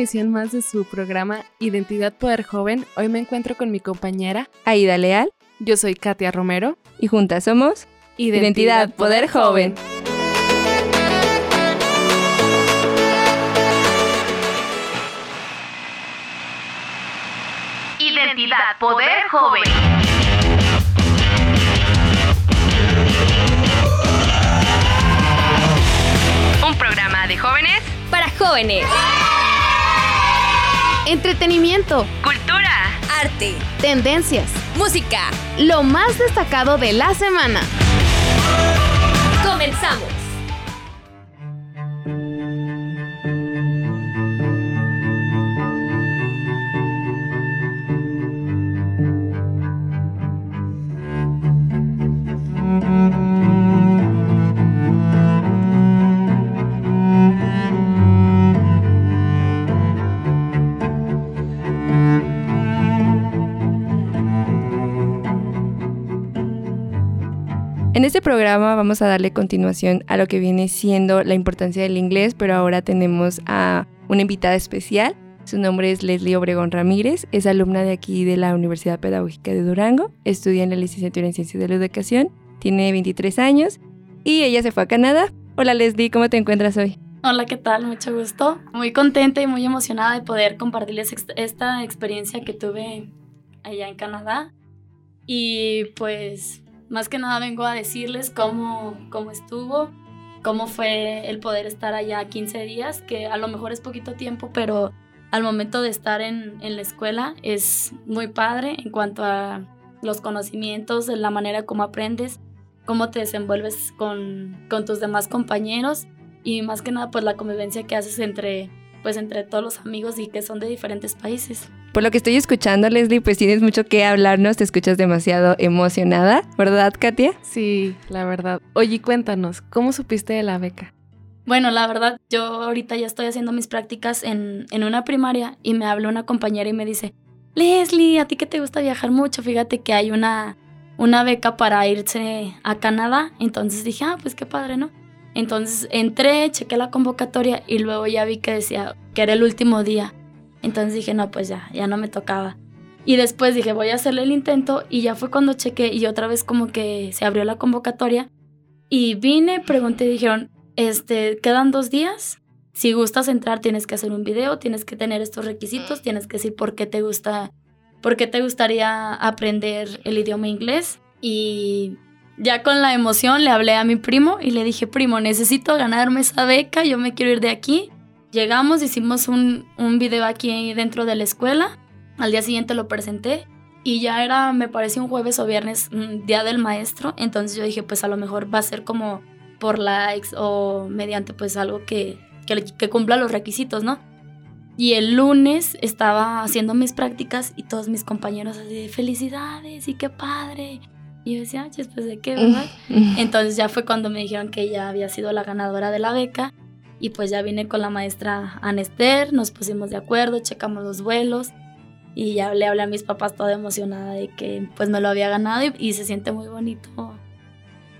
emisión más de su programa Identidad Poder Joven. Hoy me encuentro con mi compañera Aida Leal. Yo soy Katia Romero. Y juntas somos Identidad, Poder, Joven. Identidad Poder Joven. Un programa de jóvenes para jóvenes. Entretenimiento, cultura, arte, tendencias, música, lo más destacado de la semana. Comenzamos. Este programa vamos a darle continuación a lo que viene siendo la importancia del inglés, pero ahora tenemos a una invitada especial. Su nombre es Leslie Obregón Ramírez, es alumna de aquí de la Universidad Pedagógica de Durango, estudia en la licenciatura en Ciencias de la Educación, tiene 23 años y ella se fue a Canadá. Hola Leslie, ¿cómo te encuentras hoy? Hola, ¿qué tal? Mucho gusto. Muy contenta y muy emocionada de poder compartirles esta experiencia que tuve allá en Canadá. Y pues más que nada vengo a decirles cómo, cómo estuvo, cómo fue el poder estar allá 15 días, que a lo mejor es poquito tiempo, pero al momento de estar en, en la escuela es muy padre en cuanto a los conocimientos, la manera como aprendes, cómo te desenvuelves con, con tus demás compañeros y más que nada pues la convivencia que haces entre pues entre todos los amigos y que son de diferentes países. Por lo que estoy escuchando, Leslie, pues tienes mucho que hablarnos, te escuchas demasiado emocionada, ¿verdad, Katia? Sí, la verdad. Oye, cuéntanos, ¿cómo supiste de la beca? Bueno, la verdad, yo ahorita ya estoy haciendo mis prácticas en, en una primaria y me habla una compañera y me dice, Leslie, a ti que te gusta viajar mucho, fíjate que hay una, una beca para irse a Canadá. Entonces dije, ah, pues qué padre, ¿no? Entonces entré, chequé la convocatoria y luego ya vi que decía que era el último día. Entonces dije, no, pues ya, ya no me tocaba. Y después dije, voy a hacerle el intento y ya fue cuando chequé y otra vez como que se abrió la convocatoria. Y vine, pregunté, dijeron, este, quedan dos días. Si gustas entrar, tienes que hacer un video, tienes que tener estos requisitos, tienes que decir por qué te gusta, por qué te gustaría aprender el idioma inglés. Y ya con la emoción le hablé a mi primo y le dije, primo, necesito ganarme esa beca, yo me quiero ir de aquí. Llegamos, hicimos un, un video aquí dentro de la escuela, al día siguiente lo presenté y ya era, me parece un jueves o viernes, día del maestro, entonces yo dije, pues a lo mejor va a ser como por likes o mediante pues algo que, que, que cumpla los requisitos, ¿no? Y el lunes estaba haciendo mis prácticas y todos mis compañeros así de felicidades y qué padre. Y yo decía, después de qué, ¿verdad? Entonces ya fue cuando me dijeron que ella había sido la ganadora de la beca. Y pues ya vine con la maestra Anester, nos pusimos de acuerdo, checamos los vuelos. Y ya le hablé a mis papás toda emocionada de que pues me lo había ganado y, se siente muy bonito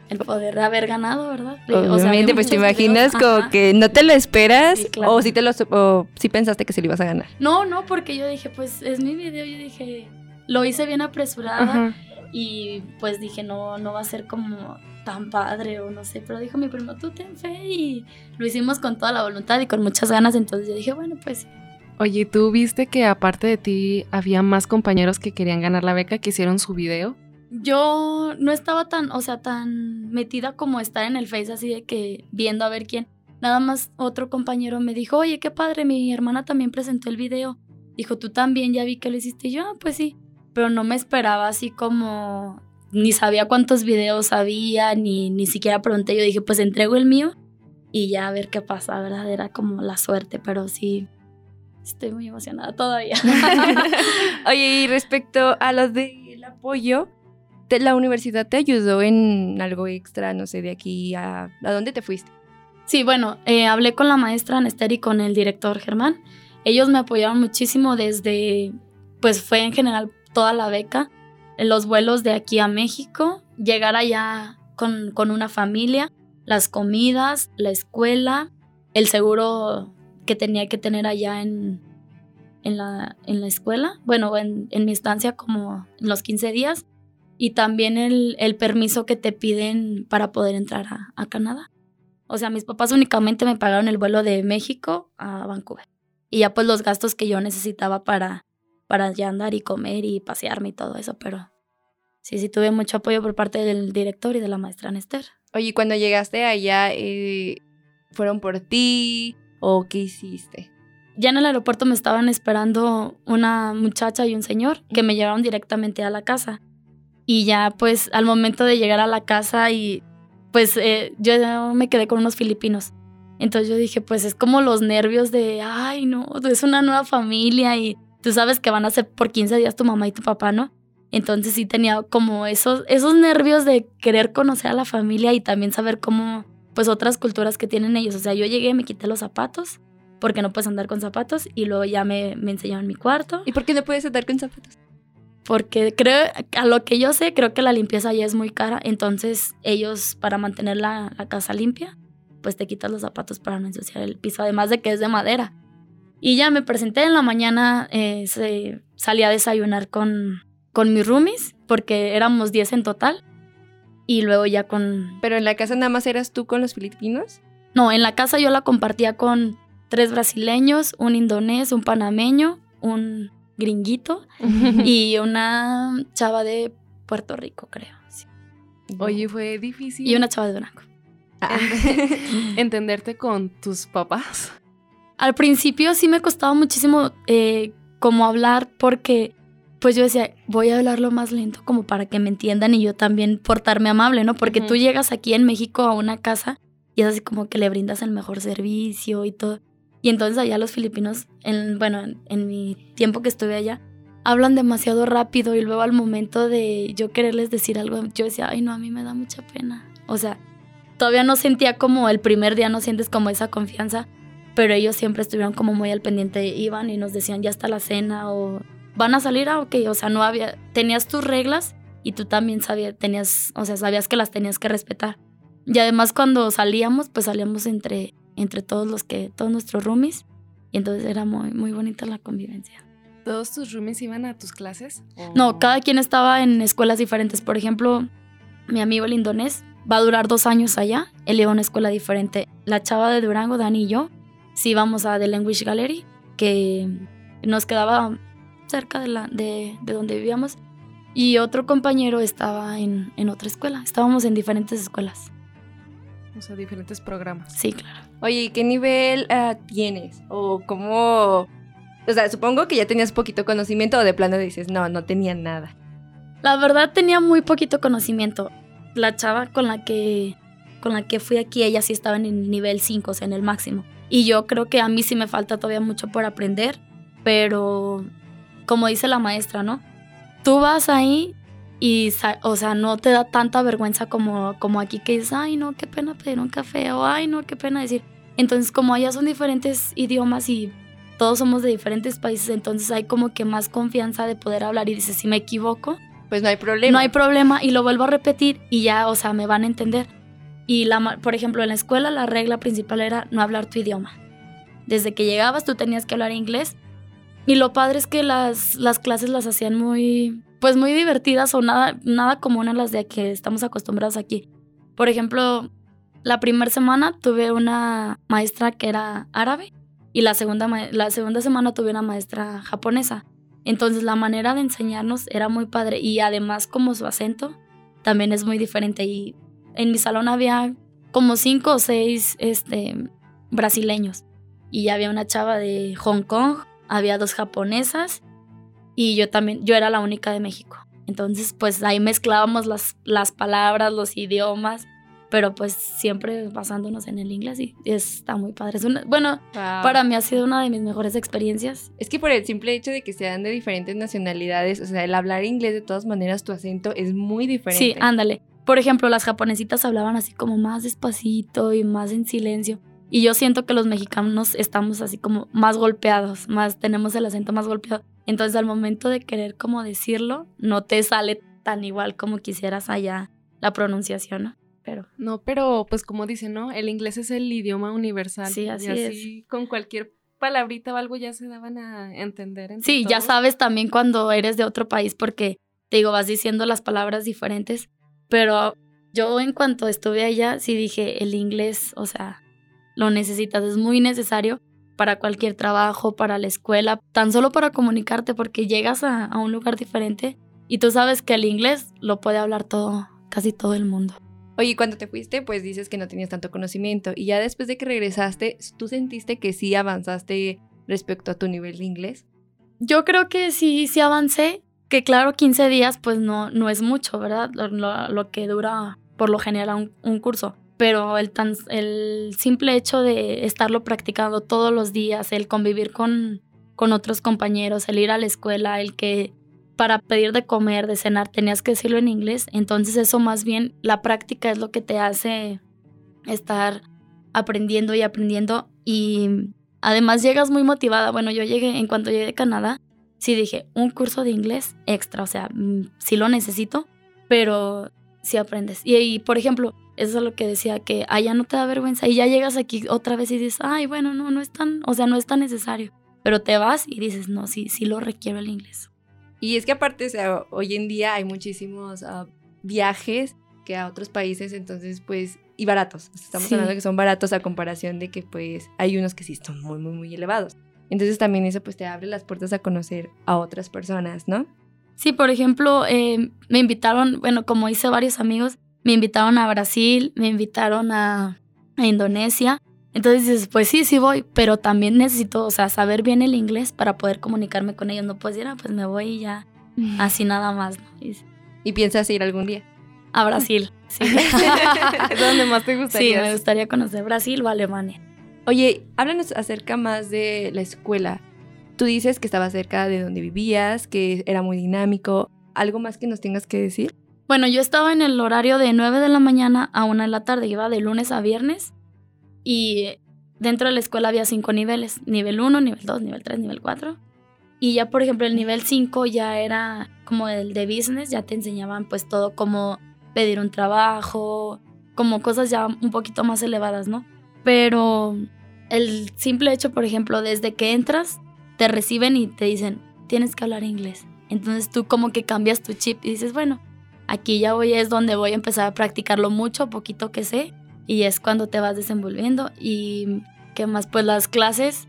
el poder haber ganado, ¿verdad? Obviamente, pues te imaginas como que no te lo esperas o si te lo o si pensaste que se lo ibas a ganar. No, no, porque yo dije, pues es mi video, yo dije, lo hice bien apresurada y pues dije, no, no va a ser como tan padre o no sé, pero dijo mi primo, tú ten fe y lo hicimos con toda la voluntad y con muchas ganas, entonces yo dije, bueno, pues... Oye, ¿tú viste que aparte de ti había más compañeros que querían ganar la beca que hicieron su video? Yo no estaba tan, o sea, tan metida como estar en el Face así de que viendo a ver quién. Nada más otro compañero me dijo, oye, qué padre, mi hermana también presentó el video. Dijo, tú también, ya vi que lo hiciste. Y yo, ah, pues sí pero no me esperaba así como, ni sabía cuántos videos había, ni, ni siquiera pregunté, yo dije, pues entrego el mío y ya a ver qué pasa, ¿verdad? Era como la suerte, pero sí, estoy muy emocionada todavía. Oye, y respecto a lo del apoyo, ¿la universidad te ayudó en algo extra, no sé, de aquí a... ¿A dónde te fuiste? Sí, bueno, eh, hablé con la maestra Anester y con el director Germán. Ellos me apoyaron muchísimo desde, pues fue en general toda la beca, los vuelos de aquí a México, llegar allá con, con una familia, las comidas, la escuela, el seguro que tenía que tener allá en, en, la, en la escuela, bueno, en, en mi estancia como en los 15 días, y también el, el permiso que te piden para poder entrar a, a Canadá. O sea, mis papás únicamente me pagaron el vuelo de México a Vancouver. Y ya pues los gastos que yo necesitaba para, para ya andar y comer y pasearme y todo eso, pero sí, sí tuve mucho apoyo por parte del director y de la maestra Nester. Oye, cuando llegaste allá, eh, ¿fueron por ti o qué hiciste? Ya en el aeropuerto me estaban esperando una muchacha y un señor que me llevaron directamente a la casa. Y ya pues al momento de llegar a la casa y pues eh, yo me quedé con unos filipinos. Entonces yo dije, pues es como los nervios de, ay, no, es una nueva familia y tú sabes que van a ser por 15 días tu mamá y tu papá, ¿no? Entonces sí tenía como esos, esos nervios de querer conocer a la familia y también saber cómo, pues otras culturas que tienen ellos. O sea, yo llegué, me quité los zapatos, porque no puedes andar con zapatos, y luego ya me, me enseñaron mi cuarto. ¿Y por qué no puedes andar con zapatos? Porque creo, a lo que yo sé, creo que la limpieza ya es muy cara. Entonces ellos, para mantener la, la casa limpia, pues te quitas los zapatos para no ensuciar el piso, además de que es de madera. Y ya me presenté en la mañana, eh, se, salí a desayunar con, con mis roomies, porque éramos 10 en total. Y luego ya con... ¿Pero en la casa nada más eras tú con los filipinos? No, en la casa yo la compartía con tres brasileños, un indonés, un panameño, un gringuito y una chava de Puerto Rico, creo. sí. Oye, fue difícil Y una chava de Durango. entenderte con tus papás. Al principio sí me costaba muchísimo eh, como hablar porque pues yo decía, voy a hablarlo más lento como para que me entiendan y yo también portarme amable, ¿no? Porque tú llegas aquí en México a una casa y es así como que le brindas el mejor servicio y todo. Y entonces allá los filipinos, en, bueno, en, en mi tiempo que estuve allá, hablan demasiado rápido y luego al momento de yo quererles decir algo, yo decía, ay no, a mí me da mucha pena. O sea, todavía no sentía como el primer día, no sientes como esa confianza, pero ellos siempre estuvieron como muy al pendiente, iban y nos decían, ya está la cena o van a salir, ah, ok, o sea, no había, tenías tus reglas y tú también sabías, tenías, o sea, sabías que las tenías que respetar. Y además cuando salíamos, pues salíamos entre, entre todos los que, todos nuestros roomies, y entonces era muy, muy bonita la convivencia. ¿Todos tus roomies iban a tus clases? ¿O- No, cada quien estaba en escuelas diferentes. Por ejemplo, mi amigo el indonés va a durar dos años allá. Él iba a una escuela diferente. La chava de Durango, Dani y yo, sí íbamos a The Language Gallery, que nos quedaba cerca de, la, de, de donde vivíamos. Y otro compañero estaba en, en otra escuela. Estábamos en diferentes escuelas. O sea, diferentes programas. Sí, claro. Oye, ¿y qué nivel ah, tienes? ¿O cómo...? O sea, supongo que ya tenías poquito conocimiento o de plano dices, no, no tenía nada. La verdad tenía muy poquito conocimiento. La chava con la que con la que fui aquí, ella sí estaba en el nivel 5, o sea, en el máximo. Y yo creo que a mí sí me falta todavía mucho por aprender, pero como dice la maestra, ¿no? Tú vas ahí y, o sea, no te da tanta vergüenza como, como aquí que dices, ay, no, qué pena pedir un café, o ay, no, qué pena decir. Entonces, como allá son diferentes idiomas y todos somos de diferentes países, entonces hay como que más confianza de poder hablar y dices, si me equivoco, Pues no hay problema. no hay problema y lo vuelvo a repetir y ya, o sea, me van a entender. Y, la, por ejemplo, en la escuela la regla principal era no hablar tu idioma. Desde que llegabas tú tenías que hablar inglés. Y lo padre es que las, las clases las hacían muy, pues muy divertidas o nada, nada común a las de que estamos acostumbrados aquí. Por ejemplo, la primera semana tuve una maestra que era árabe y la segunda, la segunda semana tuve una maestra japonesa. Entonces la manera de enseñarnos era muy padre y además como su acento también es muy diferente. Y en mi salón había como cinco o seis este, brasileños y había una chava de Hong Kong, había dos japonesas y yo también, yo era la única de México. Entonces pues ahí mezclábamos las, las palabras, los idiomas, pero pues siempre basándonos en el inglés y está muy padre. Es una- bueno, Wow. para mí ha sido una de mis mejores experiencias. Es que por el simple hecho de que sean de diferentes nacionalidades, o sea, el hablar inglés de todas maneras, tu acento es muy diferente. Sí, ándale. Por ejemplo, las japonesitas hablaban así como más despacito y más en silencio. Y yo siento que los mexicanos estamos así como más golpeados, más tenemos el acento más golpeado. Entonces al momento de querer como decirlo, no te sale tan igual como quisieras allá la pronunciación, ¿no? Pero No, pero pues como dicen, ¿no? El inglés es el idioma universal. Sí, así y así con cualquier palabrita o algo ya se daban a entender. Sí, ya sabes también cuando eres de otro país porque, te digo, vas diciendo las palabras diferentes, pero yo en cuanto estuve allá, sí dije, el inglés, o sea, lo necesitas, es muy necesario para cualquier trabajo, para la escuela, tan solo para comunicarte porque llegas a, a un lugar diferente y tú sabes que el inglés lo puede hablar todo, casi todo el mundo. Oye, cuando te fuiste, pues dices que no tenías tanto conocimiento. Y ya después de que regresaste, ¿tú sentiste que sí avanzaste respecto a tu nivel de inglés? Yo creo que sí, sí avancé, que claro, 15 días pues no, no es mucho, ¿verdad? Lo, que dura por lo general un, un curso. Pero el, tan, el simple hecho de estarlo practicando todos los días, el convivir con, con otros compañeros, el ir a la escuela, el que para pedir de comer, de cenar, tenías que decirlo en inglés. Entonces eso más bien, la práctica es lo que te hace estar aprendiendo y aprendiendo. Y además llegas muy motivada. Bueno, yo llegué, en cuanto llegué a Canadá, sí dije, un curso de inglés extra, o sea, mm, sí lo necesito, pero sí aprendes. Y, y, por ejemplo, eso es lo que decía, que allá no te da vergüenza y ya llegas aquí otra vez y dices, ay, bueno, no, no es tan, o sea, no es tan necesario. Pero te vas y dices, no, sí, sí lo requiero el inglés. Y es que aparte, o sea, hoy en día hay muchísimos ah, viajes que a otros países, entonces, pues, y baratos. Estamos Sí. hablando que son baratos a comparación de que, pues, hay unos que sí son muy, muy, muy elevados. Entonces también eso, pues, te abre las puertas a conocer a otras personas, ¿no? Sí, por ejemplo, eh, me invitaron, bueno, como hice varios amigos, me invitaron a Brasil, me invitaron a, a Indonesia. Entonces dices, pues sí, sí voy, pero también necesito, o sea, saber bien el inglés para poder comunicarme con ellos. No puedes decir, ah, pues me voy y ya, así nada más, ¿no? Y Y piensas ir algún día. a Brasil, sí. ¿Es donde más te sí, gustaría? me gustaría conocer Brasil o Alemania. Oye, háblanos acerca más de la escuela. Tú dices que estaba cerca de donde vivías, que era muy dinámico. ¿Algo más que nos tengas que decir? Bueno, yo estaba en el horario de 9 de la mañana a 1 de la tarde, iba de lunes a viernes y dentro de la escuela había cinco niveles, nivel 1, nivel 2, nivel 3, nivel 4. Y ya, por ejemplo, el nivel 5 ya era como el de business, ya te enseñaban pues todo como pedir un trabajo, como cosas ya un poquito más elevadas, ¿no? Pero el simple hecho, por ejemplo, desde que entras, te reciben y te dicen, tienes que hablar inglés. Entonces tú como que cambias tu chip y dices, bueno, aquí ya voy, es donde voy a empezar a practicarlo mucho, poquito que sé, y es cuando te vas desenvolviendo. Y qué más, pues las clases,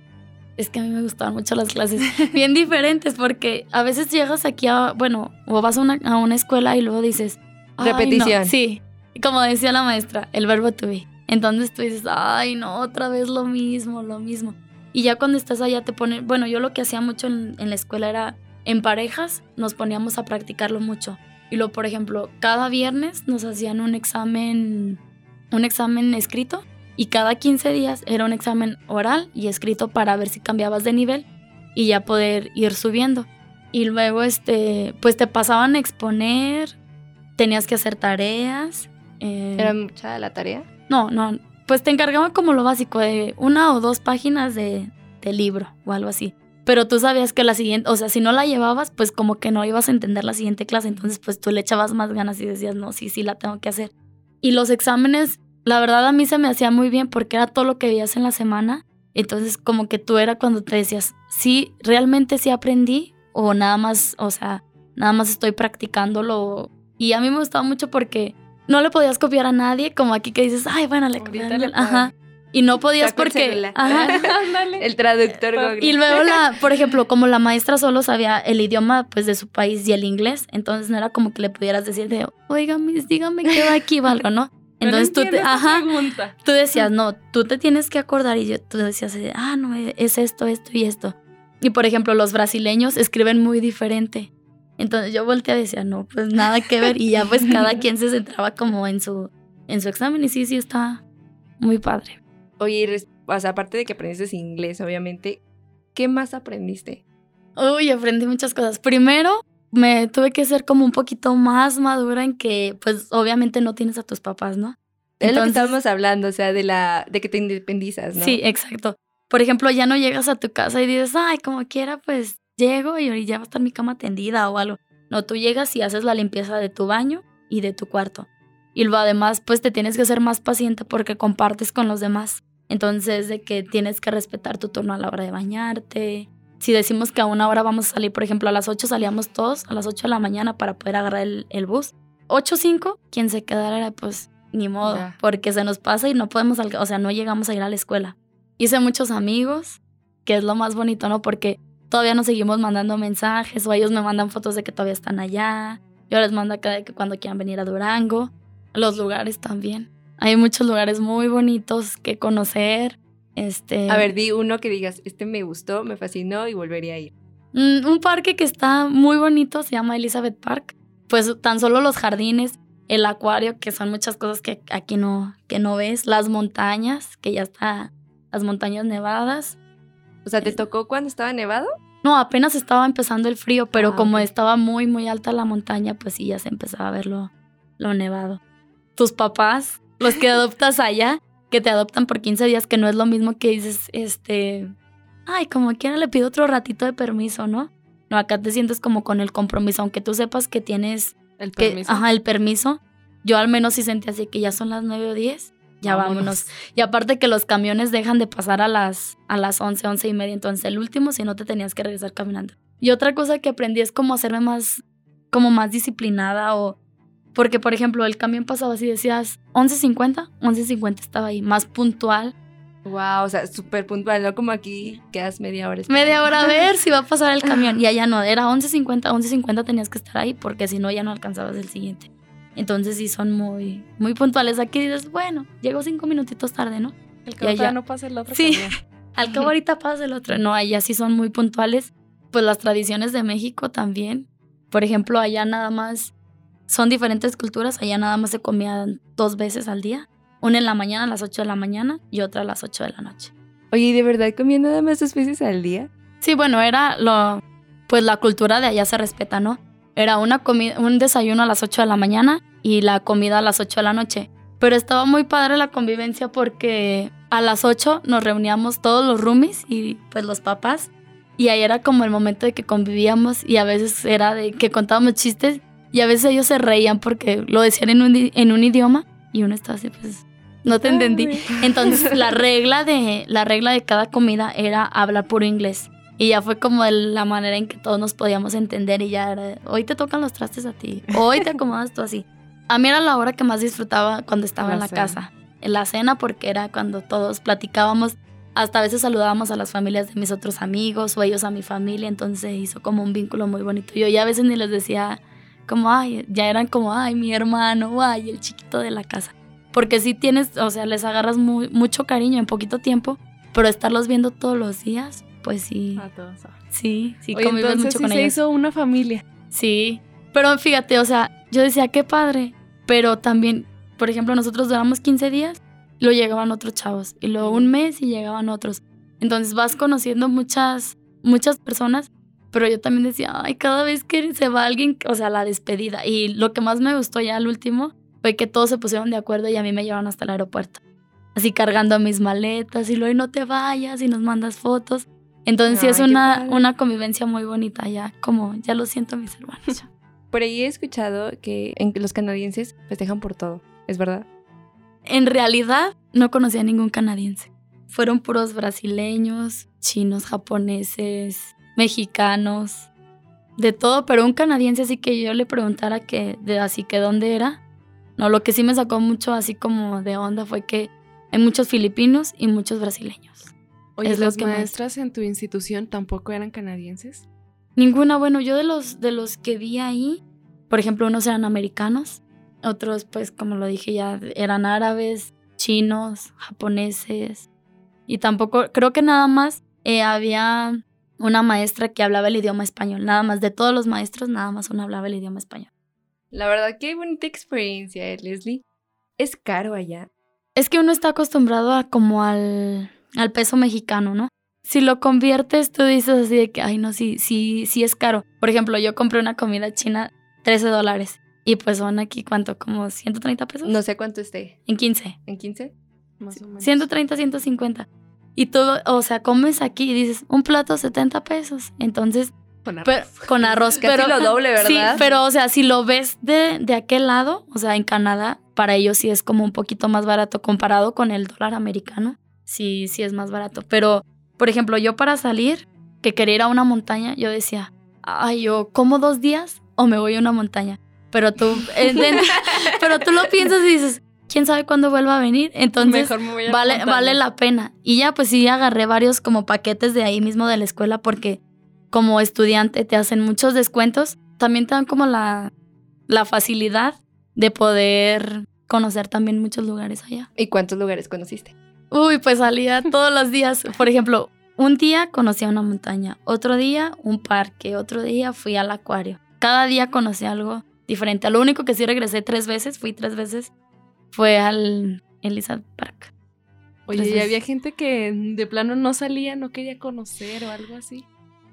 es que a mí me gustaban mucho las clases, bien diferentes, porque a veces llegas aquí a, bueno, o vas a una, a una escuela y luego dices. Repetición. Sí, como decía la maestra, el verbo to be. Entonces tú dices, ay, no, otra vez lo mismo, lo mismo. Y ya cuando estás allá te ponen, bueno, yo lo que hacía mucho en, la escuela era, en parejas, nos poníamos a practicarlo mucho. Y luego, por ejemplo, cada viernes nos hacían un examen, un examen escrito y cada 15 días era un examen oral y escrito para ver si cambiabas de nivel y ya poder ir subiendo. Y luego, este, pues te pasaban a exponer, tenías que hacer tareas. eh, ¿Era mucha la tarea? No, no, pues te encargaban como lo básico de una o dos páginas de, de libro o algo así. Pero tú sabías que la siguiente, o sea, si no la llevabas, pues como que no ibas a entender la siguiente clase, entonces pues tú le echabas más ganas y decías, no, sí, sí, la tengo que hacer. Y los exámenes, la verdad a mí se me hacía muy bien porque era todo lo que veías en la semana, entonces como que tú era cuando te decías, sí, realmente sí aprendí o nada más, o sea, nada más estoy practicándolo. Y a mí me gustaba mucho porque no le podías copiar a nadie, como aquí que dices, ay, bueno, le copié. Ajá. Y no podías Saco el porque... celular. Ajá. Ándale. El traductor Google. Y luego la, por ejemplo, como la maestra solo sabía el idioma pues de su país y el inglés, entonces no era como que le pudieras decir de, oiga, miss, dígame qué va aquí o algo, ¿no? No Entonces tú te, ajá, tú decías, no, tú te tienes que acordar y yo, tú decías, ah, no, es esto, esto y esto. Y por ejemplo, los brasileños escriben muy diferente. Entonces yo volteé y decía, no, pues nada que ver. Y ya pues cada quien se centraba como en su, en su examen y sí, sí, está muy padre. Oye, o sea, aparte de que aprendiste inglés, obviamente, ¿qué más aprendiste? Uy, aprendí muchas cosas. Primero, me tuve que ser como un poquito más madura en que, pues, obviamente no tienes a tus papás, ¿no? Es lo que Entonces- estábamos hablando, o sea, de la de que te independizas, ¿no? Sí, exacto. Por ejemplo, ya no llegas a tu casa y dices, ay, como quiera, pues llego y ya va a estar mi cama tendida o algo. No, tú llegas y haces la limpieza de tu baño y de tu cuarto. Y luego además, pues te tienes que ser más paciente porque compartes con los demás. Entonces, de que tienes que respetar tu turno a la hora de bañarte. Si decimos que a una hora vamos a salir, por ejemplo, a las 8 salíamos todos, a las 8 de la mañana para poder agarrar el, el bus. 8 o 5, quien se quedara, pues ni modo, porque se nos pasa y no podemos, o sea, no llegamos a ir a la escuela. Hice muchos amigos, que es lo más bonito, ¿no? Porque todavía nos seguimos mandando mensajes o ellos me mandan fotos de que todavía están allá. Yo les mando acá de que cuando quieran venir a Durango. Los lugares también. Hay muchos lugares muy bonitos que conocer. Este, A ver, di uno que digas, este me gustó, me fascinó y volvería a ir. Mm, un parque que está muy bonito se llama Elizabeth Park. Pues tan solo los jardines, el acuario, que son muchas cosas que aquí no, que no ves, las montañas, que ya está, las montañas nevadas. O sea, ¿te tocó cuando estaba nevado? No, apenas estaba empezando el frío, pero Ah, como estaba muy, muy alta la montaña, pues sí, ya se empezaba a ver lo, lo nevado. Tus papás, los que adoptas allá, que te adoptan por 15 días, que no es lo mismo que dices, este, ay, como quiera le pido otro ratito de permiso, ¿no? No, acá te sientes como con el compromiso, aunque tú sepas que tienes El que, permiso. ajá, el permiso. Yo al menos sí sentí así que ya son las 9 o 10, ya vámonos. Y aparte que los camiones dejan de pasar a las, a las 11, 11 y media. Entonces el último si no te tenías que regresar caminando. Y otra cosa que aprendí es como hacerme más, como más disciplinada o... Porque, por ejemplo, el camión pasaba así, decías 11.50, 11.50 estaba ahí, más puntual. Wow, o sea, súper puntual, no como aquí quedas media hora. esperando. Media hora a ver si va a pasar el camión. Y allá no, era 11.50, 11.50 tenías que estar ahí porque si no ya no alcanzabas el siguiente. Entonces sí son muy, muy puntuales. Aquí dices, bueno, llego cinco minutitos tarde, ¿no? El que allá. no pasa el otro Sí. Al cabo ahorita pasa el otro. No, allá sí son muy puntuales. Pues las tradiciones de México también. Por ejemplo, allá nada más son diferentes culturas. Allá nada más se comían dos veces al día. Una en la mañana a las 8 de la mañana y otra a las 8 de la noche. Oye, ¿y de verdad comía nada más dos veces al día? Sí, bueno, era lo. Pues la cultura de allá se respeta, ¿no? Era una comida, un desayuno a las 8 de la mañana y la comida a las 8 de la noche. Pero estaba muy padre la convivencia porque a las 8 nos reuníamos todos los roomies y pues los papás. Y ahí era como el momento de que convivíamos y a veces era de que contábamos chistes y a veces ellos se reían porque lo decían en un, en un idioma y uno estaba así, pues no te entendí. Entonces la regla de la regla de cada comida era hablar puro inglés. Y ya fue como la manera en que todos nos podíamos entender y ya era, hoy te tocan los trastes a ti, hoy te acomodas tú así. A mí era la hora que más disfrutaba cuando estaba La en la cena. casa. En la cena porque era cuando todos platicábamos, hasta a veces saludábamos a las familias de mis otros amigos o ellos a mi familia, entonces hizo como un vínculo muy bonito. Yo ya a veces ni les decía como, ay, ya eran como, ay, mi hermano, ay, el chiquito de la casa. Porque sí tienes, o sea, les agarras muy, mucho cariño en poquito tiempo, pero estarlos viendo todos los días, pues sí, A todos. sí, sí, Oye, entonces mucho sí con se ellos. hizo una familia. Sí, pero fíjate, o sea, yo decía, qué padre, pero también, por ejemplo, nosotros duramos 15 días, luego llegaban otros chavos, y luego un mes y llegaban otros. Entonces vas conociendo muchas, muchas personas, pero yo también decía, ay, cada vez que se va alguien, o sea, la despedida. Y lo que más me gustó ya al último fue que todos se pusieron de acuerdo y a mí me llevaron hasta el aeropuerto. Así cargando mis maletas y luego "Y no te vayas y nos mandas fotos. Entonces sí es una, una convivencia muy bonita ya, como ya lo siento mis hermanos. Por ahí he escuchado que en los canadienses festejan por todo, ¿es verdad? En realidad, no conocí a ningún canadiense. Fueron puros brasileños, chinos, japoneses, mexicanos, de todo, pero un canadiense así que yo le preguntara que, de así que dónde era. No, lo que sí me sacó mucho así como de onda fue que hay muchos filipinos y muchos brasileños. Oye, Es lo ¿las que más- maestras en tu institución tampoco eran canadienses? Ninguna, bueno, yo de los, de los que vi ahí, por ejemplo, unos eran americanos, otros, pues, como lo dije ya, eran árabes, chinos, japoneses. Y tampoco, creo que nada más eh, había una maestra que hablaba el idioma español. Nada más, de todos los maestros, nada más una hablaba el idioma español. La verdad, qué bonita experiencia, eh, Leslie. Es caro allá. Es que uno está acostumbrado a como al, al peso mexicano, ¿no? Si lo conviertes, tú dices así de que, ay, no, sí, sí, sí es caro. Por ejemplo, yo compré una comida china 13 dólares. Y pues son aquí, ¿cuánto? ¿Como 130 pesos? No sé cuánto esté. En 15. ¿En 15? Más o menos. 130, 150. Y tú, o sea, comes aquí y dices, un plato 70 pesos. Entonces, Con arroz. pero, con arroz. Casi pero, lo doble, Sí, ¿verdad? pero o sea, si lo ves de, de aquel lado, o sea, en Canadá, para ellos sí es como un poquito más barato comparado con el dólar americano. sí, sí es más barato. Pero, por ejemplo, yo para salir, que quería ir a una montaña, yo decía, ay, yo como dos días o me voy a una montaña. Pero tú, eh, pero tú lo piensas y dices, ¿quién sabe cuándo vuelva a venir? Entonces, Mejor me voy a la vale, montaña. vale la pena. Y ya, pues sí, agarré varios como paquetes de ahí mismo de la escuela porque como estudiante te hacen muchos descuentos. También te dan como la, la facilidad de poder conocer también muchos lugares allá. ¿Y cuántos lugares conociste? Uy, pues salía todos los días. Por ejemplo, un día conocí a una montaña, otro día un parque, otro día fui al acuario. Cada día conocí algo diferente. Lo único que sí regresé tres veces, fui tres veces, fue al Elizabeth Park. Oye, y había gente que de plano no salía, no quería conocer o algo así.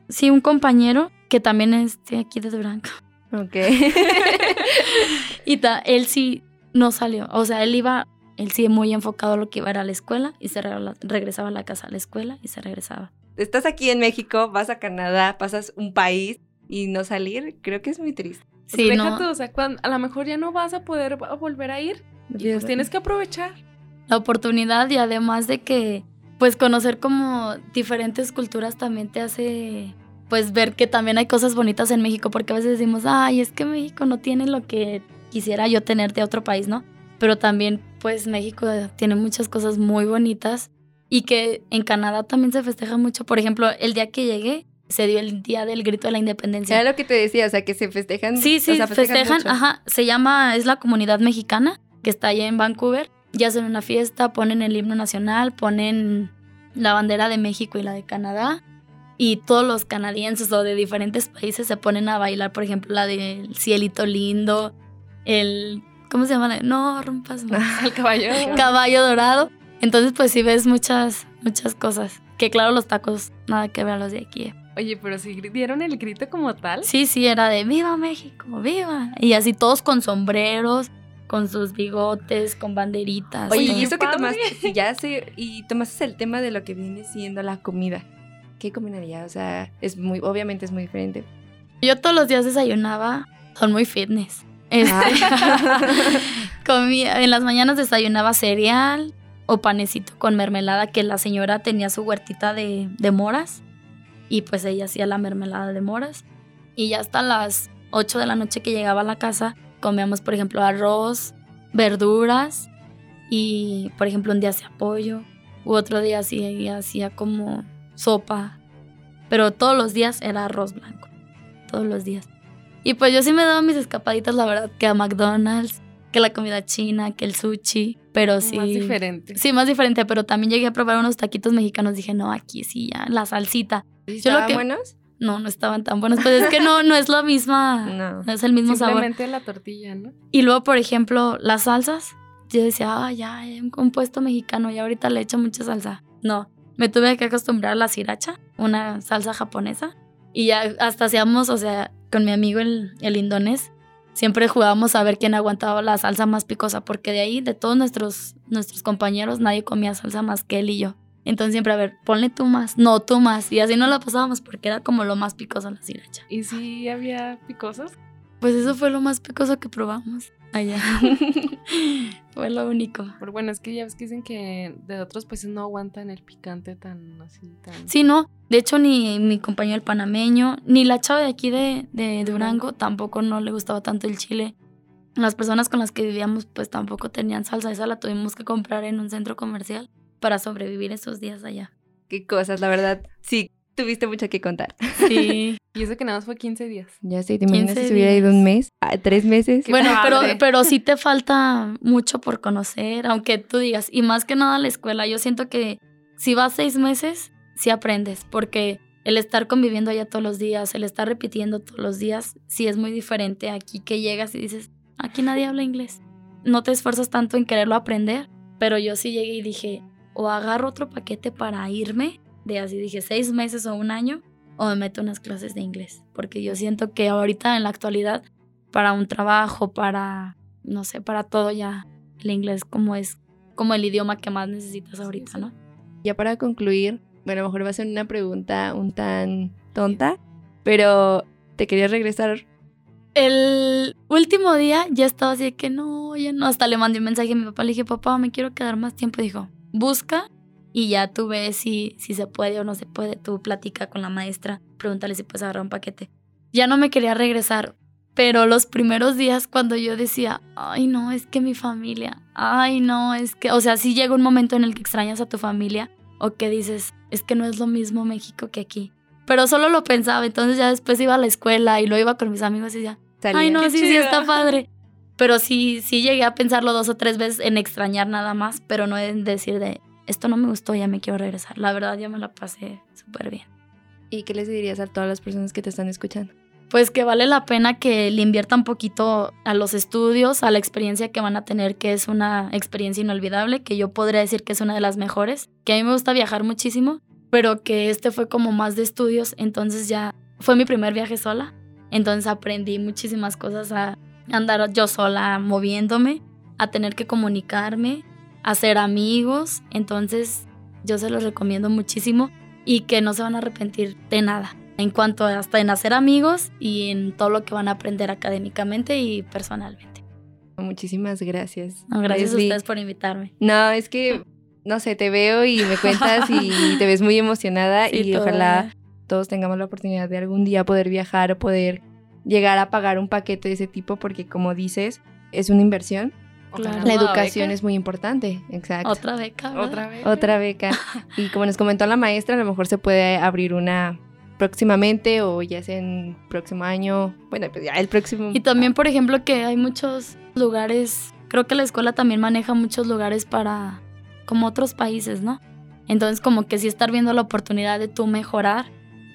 Sí, un compañero que también es de aquí de Durango. Ok. Y ta- él sí no salió. O sea, él iba, él sí muy enfocado a lo que iba era a la escuela y se regresaba a la casa a la escuela y se regresaba. Estás aquí en México, vas a Canadá, pasas un país y no salir, creo que es muy triste. Pues Sí, no. déjate, o sea, cuan- a lo mejor ya no vas a poder a volver a ir. Y pues tienes que aprovechar. la oportunidad y además de que pues conocer como diferentes culturas también te hace pues ver que también hay cosas bonitas en México porque a veces decimos, ay, es que México no tiene lo que quisiera yo tener de otro país, ¿no? Pero también pues México tiene muchas cosas muy bonitas y que en Canadá también se festeja mucho. Por ejemplo, el día que llegué se dio el día del grito de la independencia. Era lo que te decía, o sea, que se festejan. Sí, sí, o sea, festejan, mucho. ajá, se llama, es la comunidad mexicana que está allá en Vancouver, ya hacen una fiesta, ponen el himno nacional, ponen la bandera de México y la de Canadá, y todos los canadienses o de diferentes países se ponen a bailar, por ejemplo, la del cielito lindo, el, ¿cómo se llama? No, rompas más. Al caballo. Caballo dorado. Entonces, pues sí ves muchas, muchas cosas. Que claro, los tacos, nada que ver a los de aquí. Oye, pero si dieron el grito como tal. Sí, sí, era de ¡Viva México! ¡Viva! Y así todos con sombreros, con sus bigotes, con banderitas. Oye, y eso que tomaste, ya se, y tomaste el tema de lo que viene siendo la comida. ¿Qué comen allá? O sea, es muy, obviamente es muy diferente. Yo todos los días desayunaba, son muy fitness. Este, comía, en las mañanas desayunaba cereal o panecito con mermelada, que la señora tenía su huertita de, de moras y pues ella hacía la mermelada de moras. Y ya hasta las 8 de la noche que llegaba a la casa, comíamos, por ejemplo, arroz, verduras y, por ejemplo, un día hacía pollo, u otro día hacía, hacía como sopa, pero todos los días era arroz blanco, todos los días. Y pues yo sí me daba mis escapaditas, la verdad, que a McDonald's, que la comida china, que el sushi, pero sí. Más diferente. Sí, más diferente, pero también llegué a probar unos taquitos mexicanos. Dije, no, aquí sí, ya, la salsita. ¿Y Yo lo ¿Estaban que- buenos? No, no estaban tan buenos. Pues es que no, no es la misma, No. no es el mismo sabor. Simplemente la tortilla, ¿no? Y luego, por ejemplo, las salsas. Yo decía, ah, ya, hay un compuesto mexicano y ahorita le echo mucha salsa. No, me tuve que acostumbrar a la sriracha, una salsa japonesa. Y ya hasta hacíamos, o sea, con mi amigo el, el indonés, siempre jugábamos a ver quién aguantaba la salsa más picosa, porque de ahí, de todos nuestros, nuestros compañeros, nadie comía salsa más que él y yo. Entonces siempre, a ver, ponle tú más, no tú más. Y así no la pasábamos porque era como lo más picoso la sriracha. ¿Y si había picosos? Pues eso fue lo más picoso que probamos allá. fue lo único. Pero bueno, es que ya ves que dicen que de otros países no aguantan el picante tan así, tan... Sí, no. De hecho, ni mi compañero el panameño, ni la chava de aquí de, de Durango tampoco no le gustaba tanto el chile. Las personas con las que vivíamos pues tampoco tenían salsa. Esa la tuvimos que comprar en un centro comercial para sobrevivir esos días allá. Qué cosas, la verdad. Sí, tuviste mucho que contar. Sí. Y eso que nada más fue 15 días. Ya sé, ¿te imaginas 15 si hubiera ido un mes? Ah, ¿Tres meses? Qué bueno, pero, pero sí te falta mucho por conocer, aunque tú digas, y más que nada la escuela, yo siento que si vas seis meses, sí aprendes, porque el estar conviviendo allá todos los días, el estar repitiendo todos los días, sí es muy diferente aquí que llegas y dices, aquí nadie habla inglés. No te esfuerzas tanto en quererlo aprender, pero yo sí llegué y dije, o agarro otro paquete para irme, de así dije, seis meses o un año, o me meto unas clases de inglés, porque yo siento que ahorita en la actualidad para un trabajo, para, no sé, para todo ya. El inglés como es como el idioma que más necesitas ahorita. ¿no? Ya para concluir, bueno, a lo mejor va a ser una pregunta un tan tonta, pero ¿te querías regresar? El último día ya estaba así de que no, ya no. Hasta le mandé un mensaje a mi papá, le dije, papá, me quiero quedar más tiempo. Y dijo, busca y ya tú ves si, si se puede o no se puede. Tú platica con la maestra, pregúntale si puedes agarrar un paquete. Ya no me quería regresar, pero los primeros días cuando yo decía, ay no, es que mi familia, ay no, es que, o sea, sí llega un momento en el que extrañas a tu familia o que dices, es que no es lo mismo México que aquí. Pero solo lo pensaba, entonces ya después iba a la escuela y lo iba con mis amigos y decía, Salía. ay no, Qué sí, sí, chido. está padre. Pero sí, sí llegué a pensarlo dos o tres veces en extrañar nada más, pero no en decir de, esto no me gustó, ya me quiero regresar. La verdad, ya me la pasé súper bien. ¿Y qué les dirías a todas las personas que te están escuchando? Pues que vale la pena que le inviertan poquito a los estudios, a la experiencia que van a tener, que es una experiencia inolvidable, que yo podría decir que es una de las mejores, que a mí me gusta viajar muchísimo, pero que este fue como más de estudios, entonces ya fue mi primer viaje sola, entonces aprendí muchísimas cosas a andar yo sola moviéndome, a tener que comunicarme, hacer amigos, entonces yo se los recomiendo muchísimo y que no se van a arrepentir de nada en cuanto hasta en hacer amigos y en todo lo que van a aprender académicamente y personalmente. Muchísimas gracias. No, gracias Leslie. a ustedes por invitarme. No, es que, no sé, te veo y me cuentas y te ves muy emocionada Sí, y ojalá todos tengamos la oportunidad de algún día poder viajar o poder llegar a pagar un paquete de ese tipo porque como dices, es una inversión. Claro. La educación beca. es muy importante, exacto. Otra beca. ¿verdad? Otra vez. Otra beca. Y como nos comentó la maestra, a lo mejor se puede abrir una próximamente o ya sea en próximo año. Bueno, pues ya el próximo. Y también, por ejemplo, que hay muchos lugares, creo que la escuela también maneja muchos lugares para, como otros países, ¿no? Entonces, como que sí estar viendo la oportunidad de tú mejorar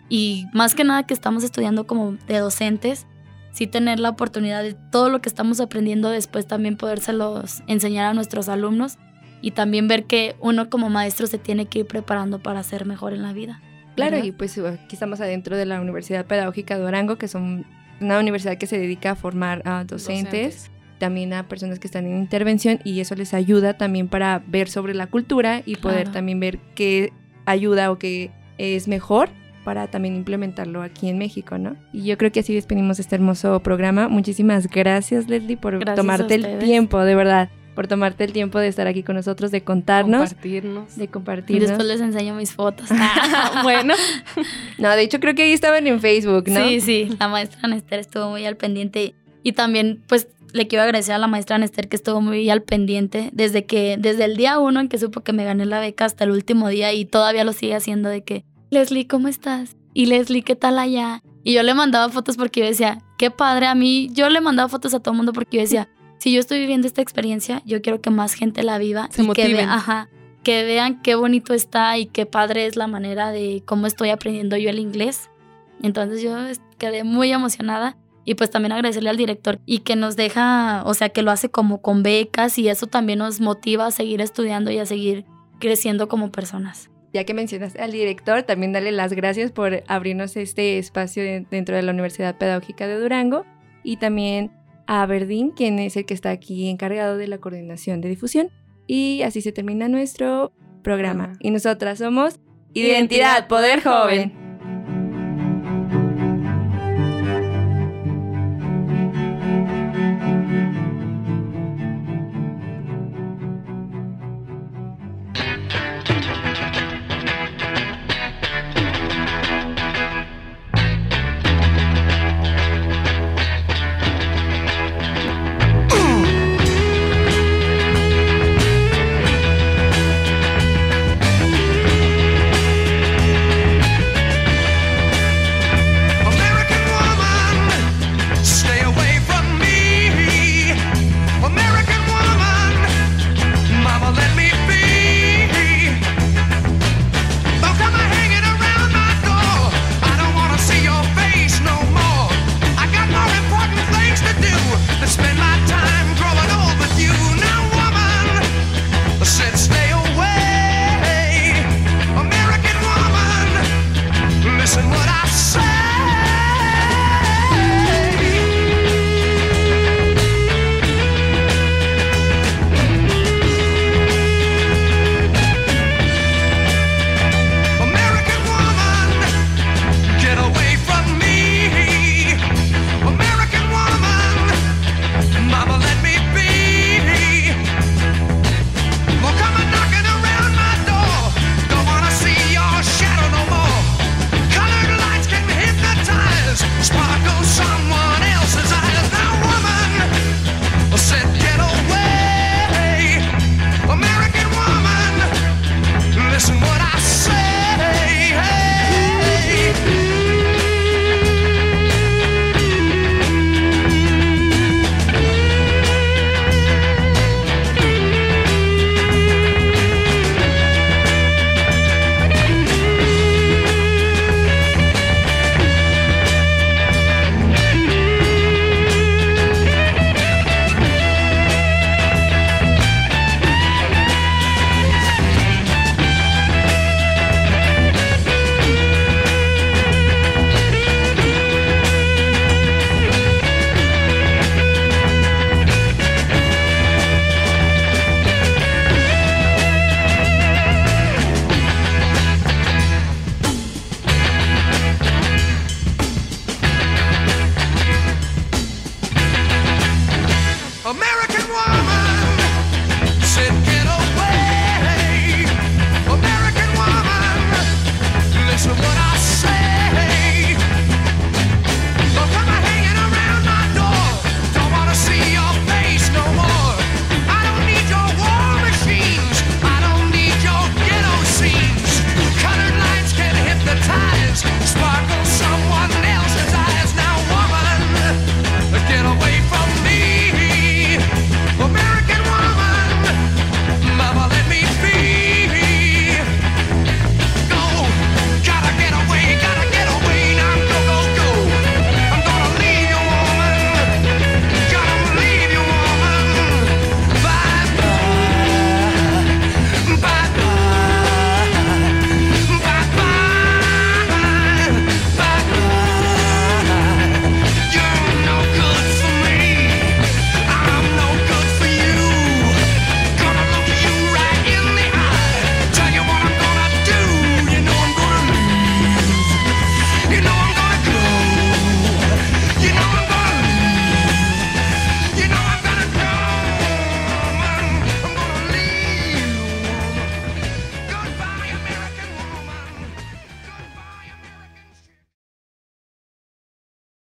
y más que nada que estamos estudiando como de docentes, sí tener la oportunidad de todo lo que estamos aprendiendo después también podérselos enseñar a nuestros alumnos y también ver que uno como maestro se tiene que ir preparando para ser mejor en la vida. Claro, ¿verdad? y pues aquí estamos adentro de la Universidad Pedagógica de Durango, que son una universidad que se dedica a formar a docentes, también a personas que están en intervención y eso les ayuda también para ver sobre la cultura y poder también ver qué ayuda o qué es mejor para también implementarlo aquí en México, ¿no? Y yo creo que así despedimos este hermoso programa. Muchísimas gracias, Leslie, por Gracias tomarte el tiempo, de verdad, por tomarte el tiempo de estar aquí con nosotros, de contarnos, Compartirnos. de Y compartirnos. después les enseño mis fotos. bueno, No, de hecho creo que ahí estaban en Facebook, ¿no? Sí, sí, la maestra Nester estuvo muy al pendiente y también pues le quiero agradecer a la maestra Nester que estuvo muy al pendiente desde que desde el día uno en que supo que me gané la beca hasta el último día y todavía lo sigue haciendo de que Leslie, ¿cómo estás? Y Leslie, ¿qué tal allá? Y yo le mandaba fotos porque yo decía, qué padre a mí. Yo le mandaba fotos a todo el mundo porque yo decía, si yo estoy viviendo esta experiencia, yo quiero que más gente la viva Se y que, ajá, que vean qué bonito está y qué padre es la manera de cómo estoy aprendiendo yo el inglés. Entonces yo quedé muy emocionada y pues también agradecerle al director y que nos deja, o sea, que lo hace como con becas y eso también nos motiva a seguir estudiando y a seguir creciendo como personas. Ya que mencionaste al director, también darle las gracias por abrirnos este espacio de- dentro de la Universidad Pedagógica de Durango y también a Verdín, quien es el que está aquí encargado de la coordinación de difusión. Y así se termina nuestro programa. Y nosotras somos Identidad, Poder Joven.